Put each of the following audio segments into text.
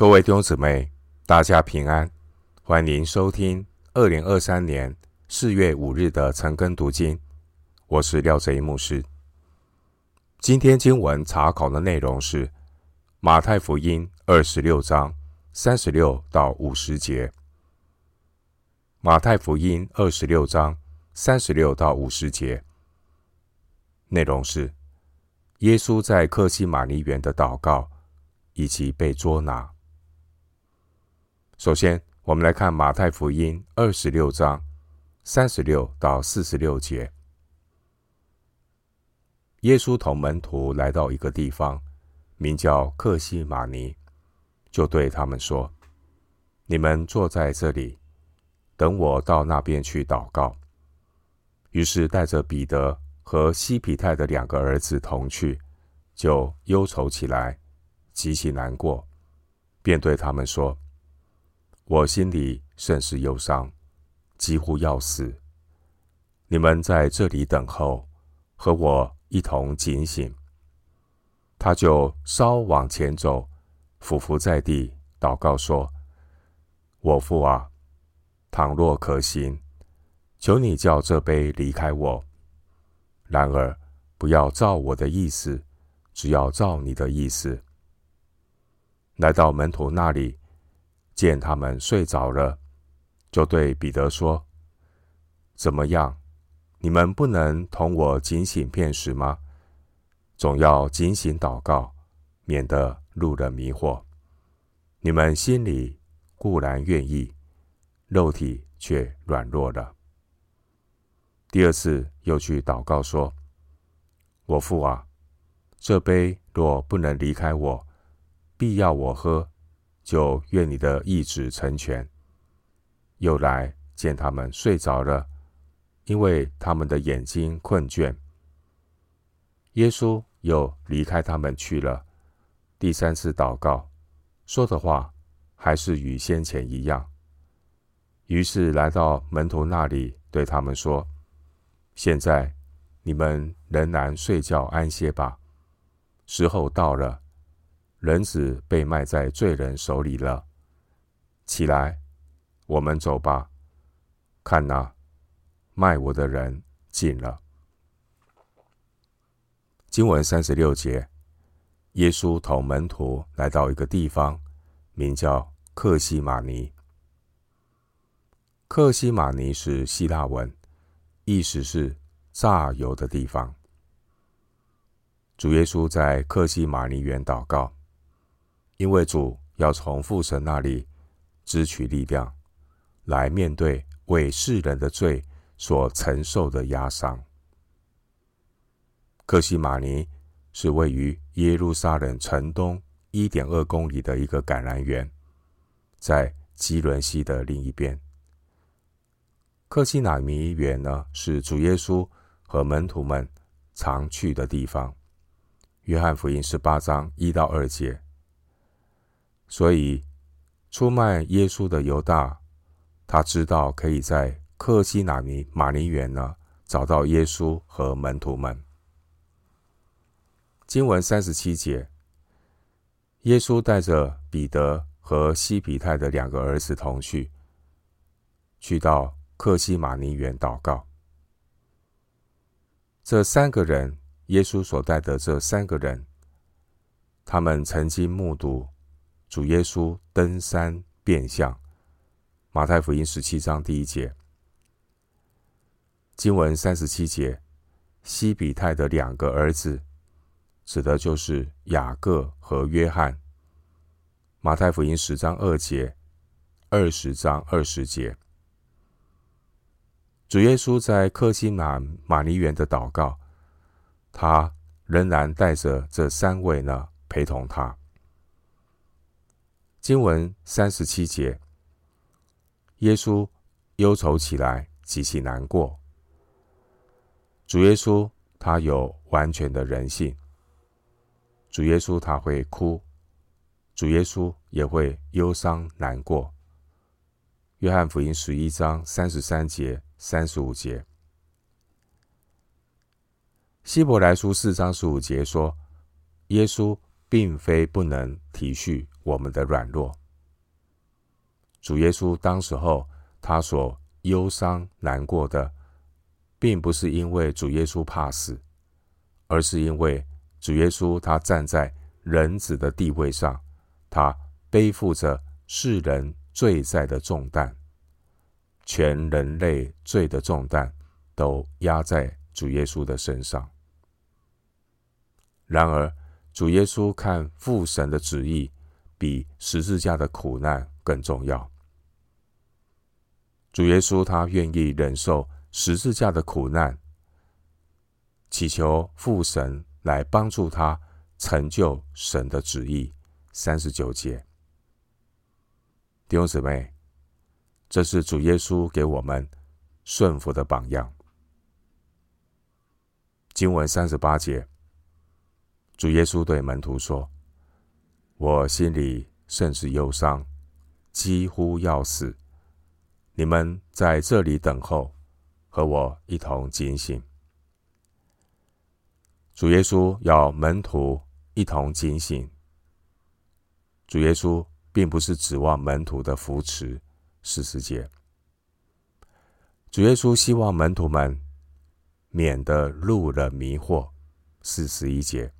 各位弟兄姊妹，大家平安，欢迎收听二零二三年四月五日的晨更读经。我是廖贼牧师。今天经文查考的内容是马太福音二十六章三十六到五十节。马太福音二十六章三十六到五十节内容是耶稣在客西马尼园的祷告以及被捉拿。首先，我们来看马太福音二十六章三十六到四十六节。耶稣同门徒来到一个地方，名叫克西马尼，就对他们说：“你们坐在这里，等我到那边去祷告。”于是带着彼得和西皮泰的两个儿子同去，就忧愁起来，极其难过，便对他们说。我心里甚是忧伤，几乎要死。你们在这里等候，和我一同警醒。他就稍往前走，俯伏在地，祷告说：“我父啊，倘若可行，求你叫这杯离开我。然而不要照我的意思，只要照你的意思。”来到门徒那里。见他们睡着了，就对彼得说：“怎么样？你们不能同我警醒片时吗？总要警醒祷告，免得入了迷惑。你们心里固然愿意，肉体却软弱了。”第二次又去祷告说：“我父啊，这杯若不能离开我，必要我喝。”就愿你的意志成全。又来见他们睡着了，因为他们的眼睛困倦。耶稣又离开他们去了。第三次祷告，说的话还是与先前一样。于是来到门徒那里，对他们说：“现在你们仍然睡觉安歇吧，时候到了。”人子被卖在罪人手里了，起来，我们走吧。看哪，卖我的人近了。经文三十六节，耶稣同门徒来到一个地方，名叫克西马尼。克西马尼是希腊文，意思是榨油的地方。主耶稣在克西马尼园祷告。因为主要从父神那里支取力量，来面对为世人的罪所承受的压伤。克西马尼是位于耶路撒冷城东一点二公里的一个橄榄园，在基伦溪的另一边。克西马尼园呢，是主耶稣和门徒们常去的地方。约翰福音十八章一到二节。所以，出卖耶稣的犹大，他知道可以在克西马尼马尼园呢找到耶稣和门徒们。经文三十七节，耶稣带着彼得和西庇太的两个儿子同去，去到克西马尼园祷告。这三个人，耶稣所带的这三个人，他们曾经目睹。主耶稣登山变像，马太福音十七章第一节，经文三十七节，西比泰的两个儿子，指的就是雅各和约翰。马太福音十章二节，二十章二十节，主耶稣在克西马马尼园的祷告，他仍然带着这三位呢陪同他。经文三十七节，耶稣忧愁起来，极其难过。主耶稣他有完全的人性，主耶稣他会哭，主耶稣也会忧伤难过。约翰福音十一章三十三节、三十五节，希伯来书四章十五节说，耶稣并非不能体恤我们的软弱。主耶稣当时候他所忧伤难过的，并不是因为主耶稣怕死，而是因为主耶稣他站在人子的地位上，他背负着世人罪在的重担，全人类罪的重担都压在主耶稣的身上。然而，主耶稣看父神的旨意比十字架的苦难更重要。主耶稣他愿意忍受十字架的苦难，祈求父神来帮助他成就神的旨意。三十九节，弟兄姊妹，这是主耶稣给我们顺服的榜样。经文三十八节，主耶稣对门徒说：“我心里甚是忧伤，几乎要死。你们在这里等候，和我一同警醒。”主耶稣要门徒一同警醒。主耶稣并不是指望门徒的扶持，四十节。主耶稣希望门徒们免得入了迷惑，四十一节。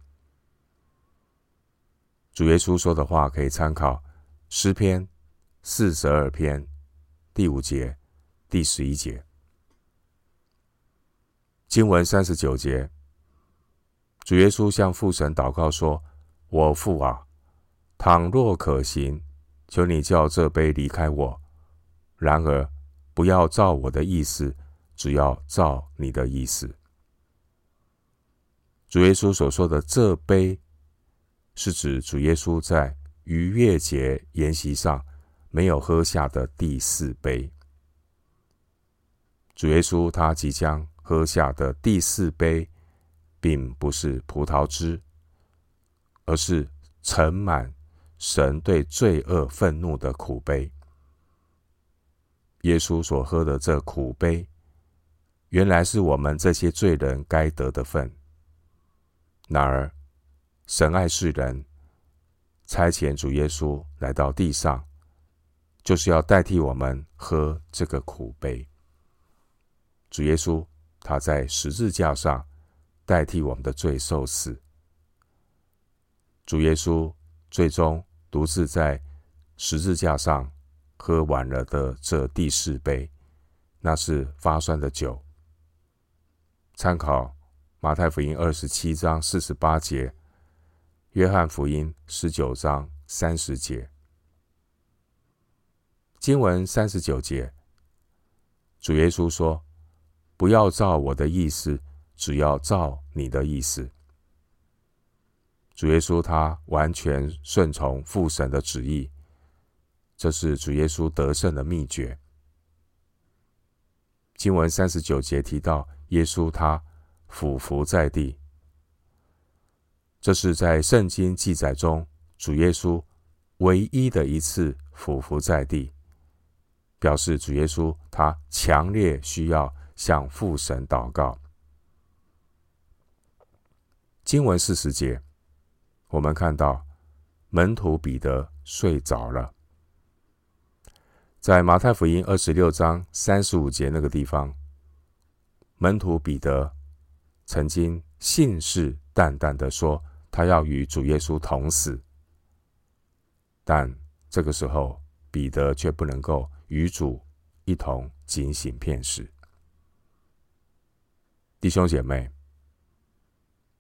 主耶稣说的话可以参考诗篇四十二篇第五节、第十一节。经文三十九节，主耶稣向父神祷告说：“我父啊。”倘若可行，求你叫这杯离开我；然而不要照我的意思，只要照你的意思。主耶稣所说的这杯，是指主耶稣在逾越节筵席上没有喝下的第四杯。主耶稣他即将喝下的第四杯，并不是葡萄汁，而是盛满。神对罪恶愤怒的苦杯，耶稣所喝的这苦杯，原来是我们这些罪人该得的份。然而，神爱世人，差遣主耶稣来到地上，就是要代替我们喝这个苦杯。主耶稣他在十字架上代替我们的罪受死。主耶稣最终。独自在十字架上喝完了的这第四杯，那是发酸的酒。参考马太福音二十七章四十八节，约翰福音十九章三十节。经文三十九节，主耶稣说：“不要照我的意思，只要照你的意思。”主耶稣他完全顺从父神的旨意，这是主耶稣得胜的秘诀。经文三十九节提到耶稣他俯伏在地，这是在圣经记载中主耶稣唯一的一次俯伏在地，表示主耶稣他强烈需要向父神祷告。经文四十节。我们看到门徒彼得睡着了，在马太福音二十六章三十五节那个地方，门徒彼得曾经信誓旦旦的说他要与主耶稣同死，但这个时候彼得却不能够与主一同警醒片时，弟兄姐妹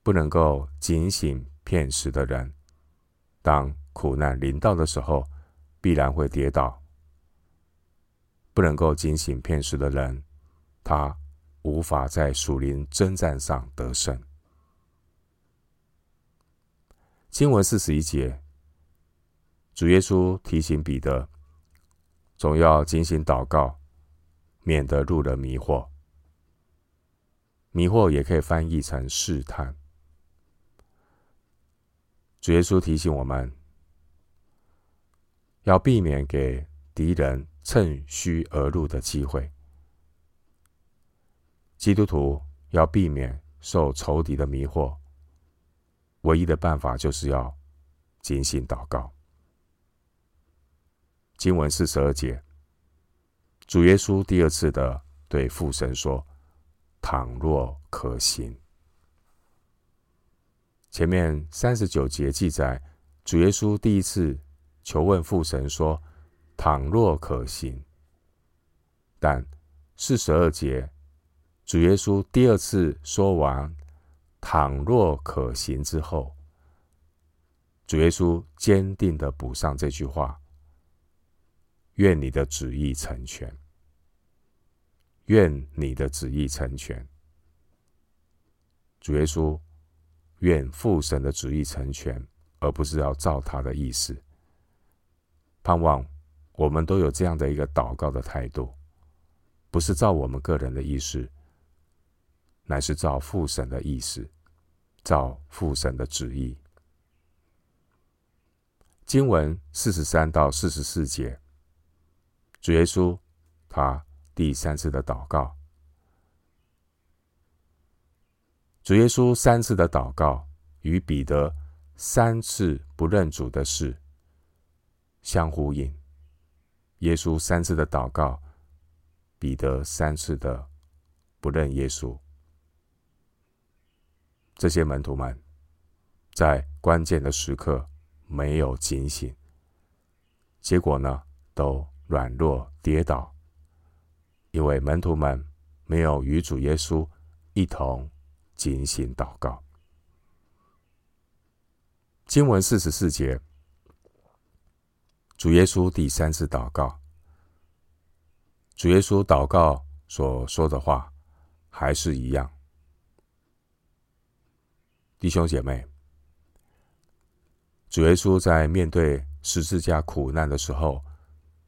不能够警醒。片时的人，当苦难临到的时候，必然会跌倒。不能够警醒片时的人，他无法在属灵征战上得胜。经文四十一节，主耶稣提醒彼得，总要警醒祷告，免得入了迷惑。迷惑也可以翻译成试探。主耶稣提醒我们，要避免给敌人趁虚而入的机会。基督徒要避免受仇敌的迷惑，唯一的办法就是要警醒祷告。经文四十二节，主耶稣第二次的对父神说：“倘若可行。”前面三十九节记载，主耶稣第一次求问父神说：“倘若可行。”但四十二节，主耶稣第二次说完“倘若可行”之后，主耶稣坚定的补上这句话：“愿你的旨意成全。”愿你的旨意成全。主耶稣愿父神的旨意成全，而不是要照他的意思。盼望我们都有这样的一个祷告的态度。不是照我们个人的意思，乃是照父神的意思，照父神的旨意。经文四十三到四十四节，主耶稣他第三次的祷告，主耶稣三次的祷告与彼得三次不认主的事相呼应。耶稣三次的祷告。彼得三次的不认耶稣，这些门徒们在关键的时刻没有警醒，结果呢，都软弱跌倒，因为门徒们没有与主耶稣一同警醒祷告。经文四十四节，主耶稣第三次祷告。主耶稣祷告所说的话还是一样，弟兄姐妹，主耶稣在面对十字架苦难的时候，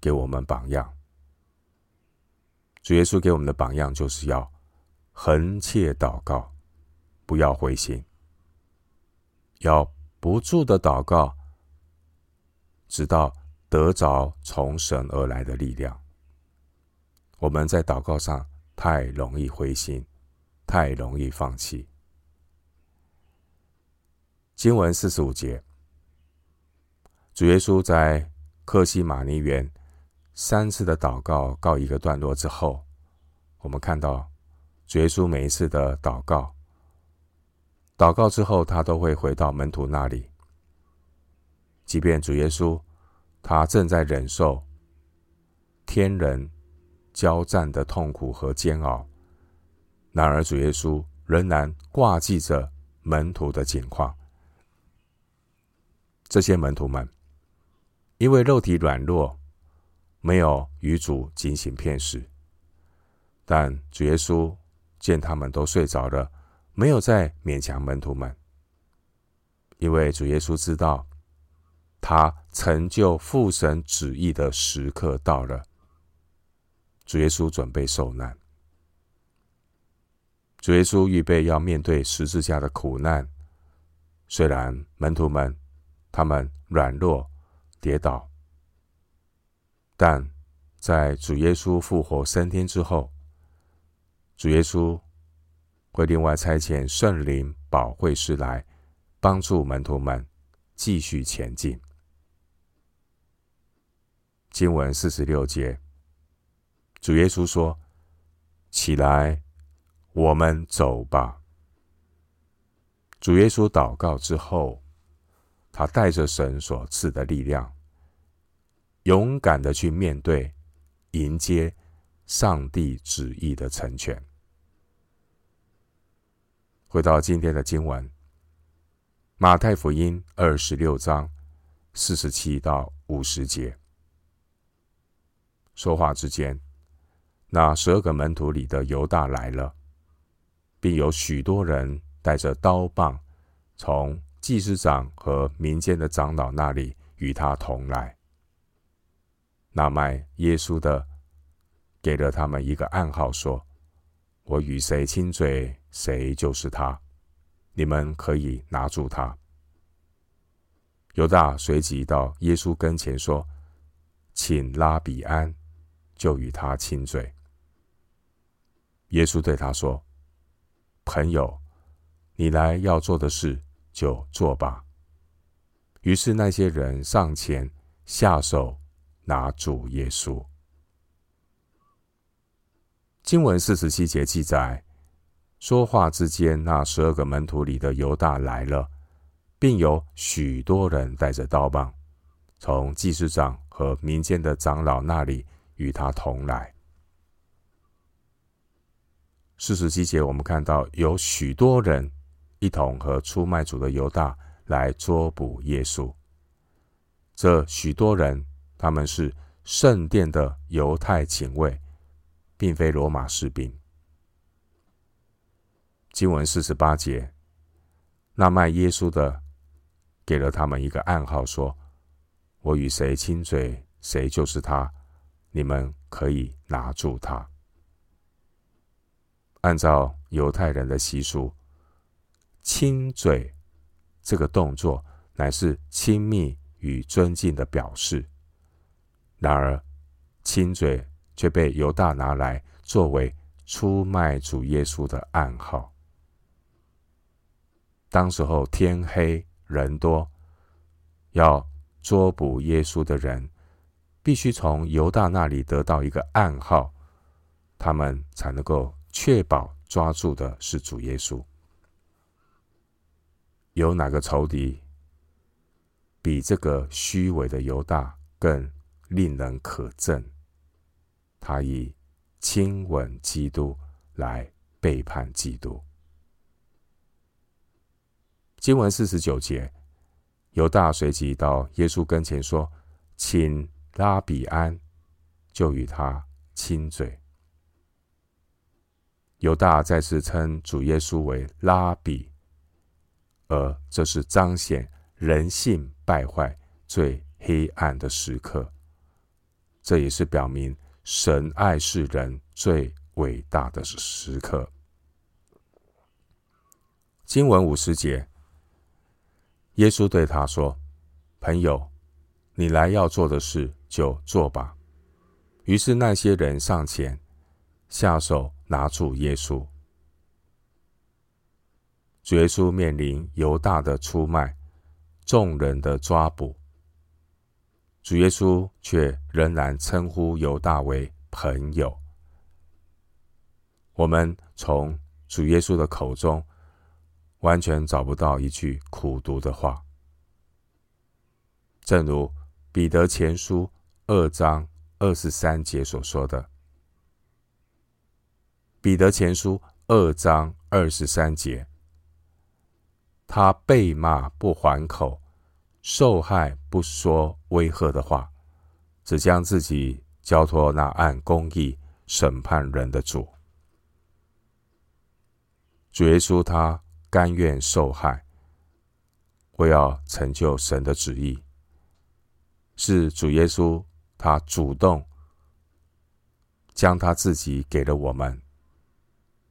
给我们榜样。主耶稣给我们的榜样就是要恒切祷告，不要灰心，要不住的祷告，直到得着从神而来的力量。我们在祷告上太容易灰心，太容易放弃。经文四十五节，主耶稣在克西马尼园三次的祷告告一个段落之后，我们看到主耶稣每一次的祷告，祷告之后他都会回到门徒那里，即便主耶稣他正在忍受天人。交战的痛苦和煎熬，然而主耶稣仍然挂记着门徒的景况。这些门徒们因为肉体软弱，没有与主进行片时，但主耶稣见他们都睡着了，没有再勉强门徒们，因为主耶稣知道，他成就父神旨意的时刻到了。主耶稣准备受难，主耶稣预备要面对十字架的苦难。虽然门徒们他们软弱跌倒，但在主耶稣复活升天之后，主耶稣会另外差遣圣灵保惠师来帮助门徒们继续前进。经文四十六节。主耶稣说：“起来，我们走吧。”主耶稣祷告之后，他带着神所赐的力量，勇敢的去面对、迎接上帝旨意的成全。回到今天的经文，《马太福音》二十六章四十七到五十节，说话之间。那十二个门徒里的犹大来了，并有许多人带着刀棒，从祭司长和民间的长老那里与他同来。那卖耶稣的给了他们一个暗号，说：“我与谁亲嘴，谁就是他。你们可以拿住他。”犹大随即到耶稣跟前说：“请拉比安。”就与他亲嘴。耶稣对他说：“朋友，你来要做的事就做吧。”于是那些人上前下手拿主耶稣。经文四十七节记载，说话之间，那十二个门徒里的犹大来了，并有许多人带着刀棒，从祭司长和民间的长老那里与他同来。四十七节，我们看到有许多人一同和出卖主的犹大来捉捕耶稣。这许多人，他们是圣殿的犹太警卫，并非罗马士兵。经文四十八节，那卖耶稣的给了他们一个暗号，说：“我与谁亲嘴，谁就是他，你们可以拿住他。”按照犹太人的习俗，亲嘴这个动作乃是亲密与尊敬的表示。然而，亲嘴却被犹大拿来作为出卖主耶稣的暗号。当时候天黑人多，要捉捕耶稣的人，必须从犹大那里得到一个暗号，他们才能够。确保抓住的是主耶稣。有哪个仇敌比这个虚伪的犹大更令人可憎？他以亲吻基督来背叛基督。经文四十九节，犹大随即到耶稣跟前说：“请拉比安，就与他亲嘴。”犹大再次称主耶稣为拉比，而这是彰显人性败坏最黑暗的时刻。这也是表明神爱世人最伟大的时刻。经文五十节，耶稣对他说：“朋友，你来要做的事就做吧。”于是那些人上前下手。拿住耶稣，主耶稣面临犹大的出卖，众人的抓捕，主耶稣却仍然称呼犹大为朋友。我们从主耶稣的口中完全找不到一句苦毒的话，正如彼得前书二章二十三节所说的。彼得前书二章二十三节，他被骂不还口，受害不说威吓的话，只将自己交托那按公义审判人的主。主耶稣他甘愿受害，为要成就神的旨意。是主耶稣他主动将他自己给了我们。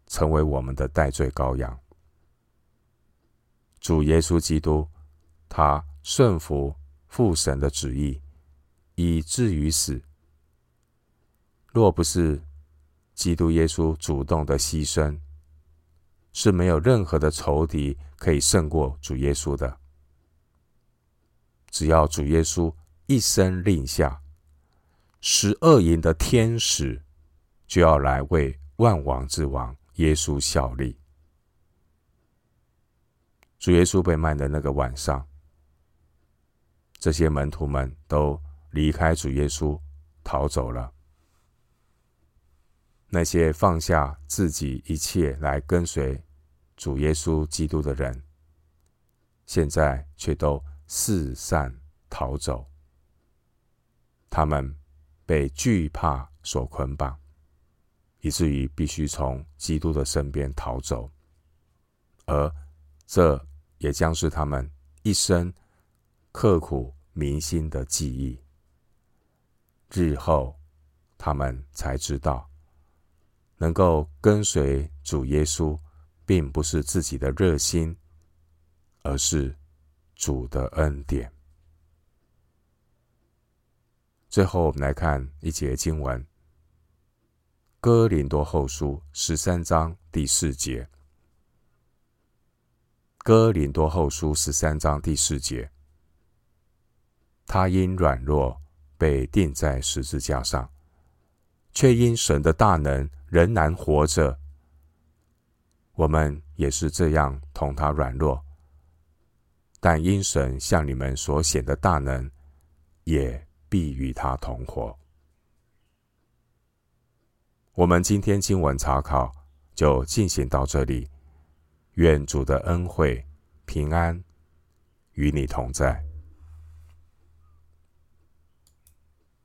成为我们的代罪羔羊，主耶稣基督，他顺服父神的旨意，以至于死。若不是基督耶稣主动的牺牲，是没有任何的仇敌可以胜过主耶稣的。只要主耶稣一声令下，十二营的天使就要来为万王之王。耶稣效力。主耶稣被卖的那个晚上，这些门徒们都离开主耶稣，逃走了。那些放下自己一切来跟随主耶稣基督的人，现在却都四散逃走。他们被惧怕所捆绑。以至于必须从基督的身边逃走，而这也将是他们一生刻骨铭心的记忆。日后，他们才知道，能够跟随主耶稣，并不是自己的热心，而是主的恩典。最后，我们来看一节经文。哥林多后书十三章第四节。哥林多后书十三章第四节，他因软弱被钉在十字架上，却因神的大能仍然活着。我们也是这样同他软弱，但因神向你们所显的大能，也必与他同活。我们今天经文查考就进行到这里，愿主的恩惠平安与你同在。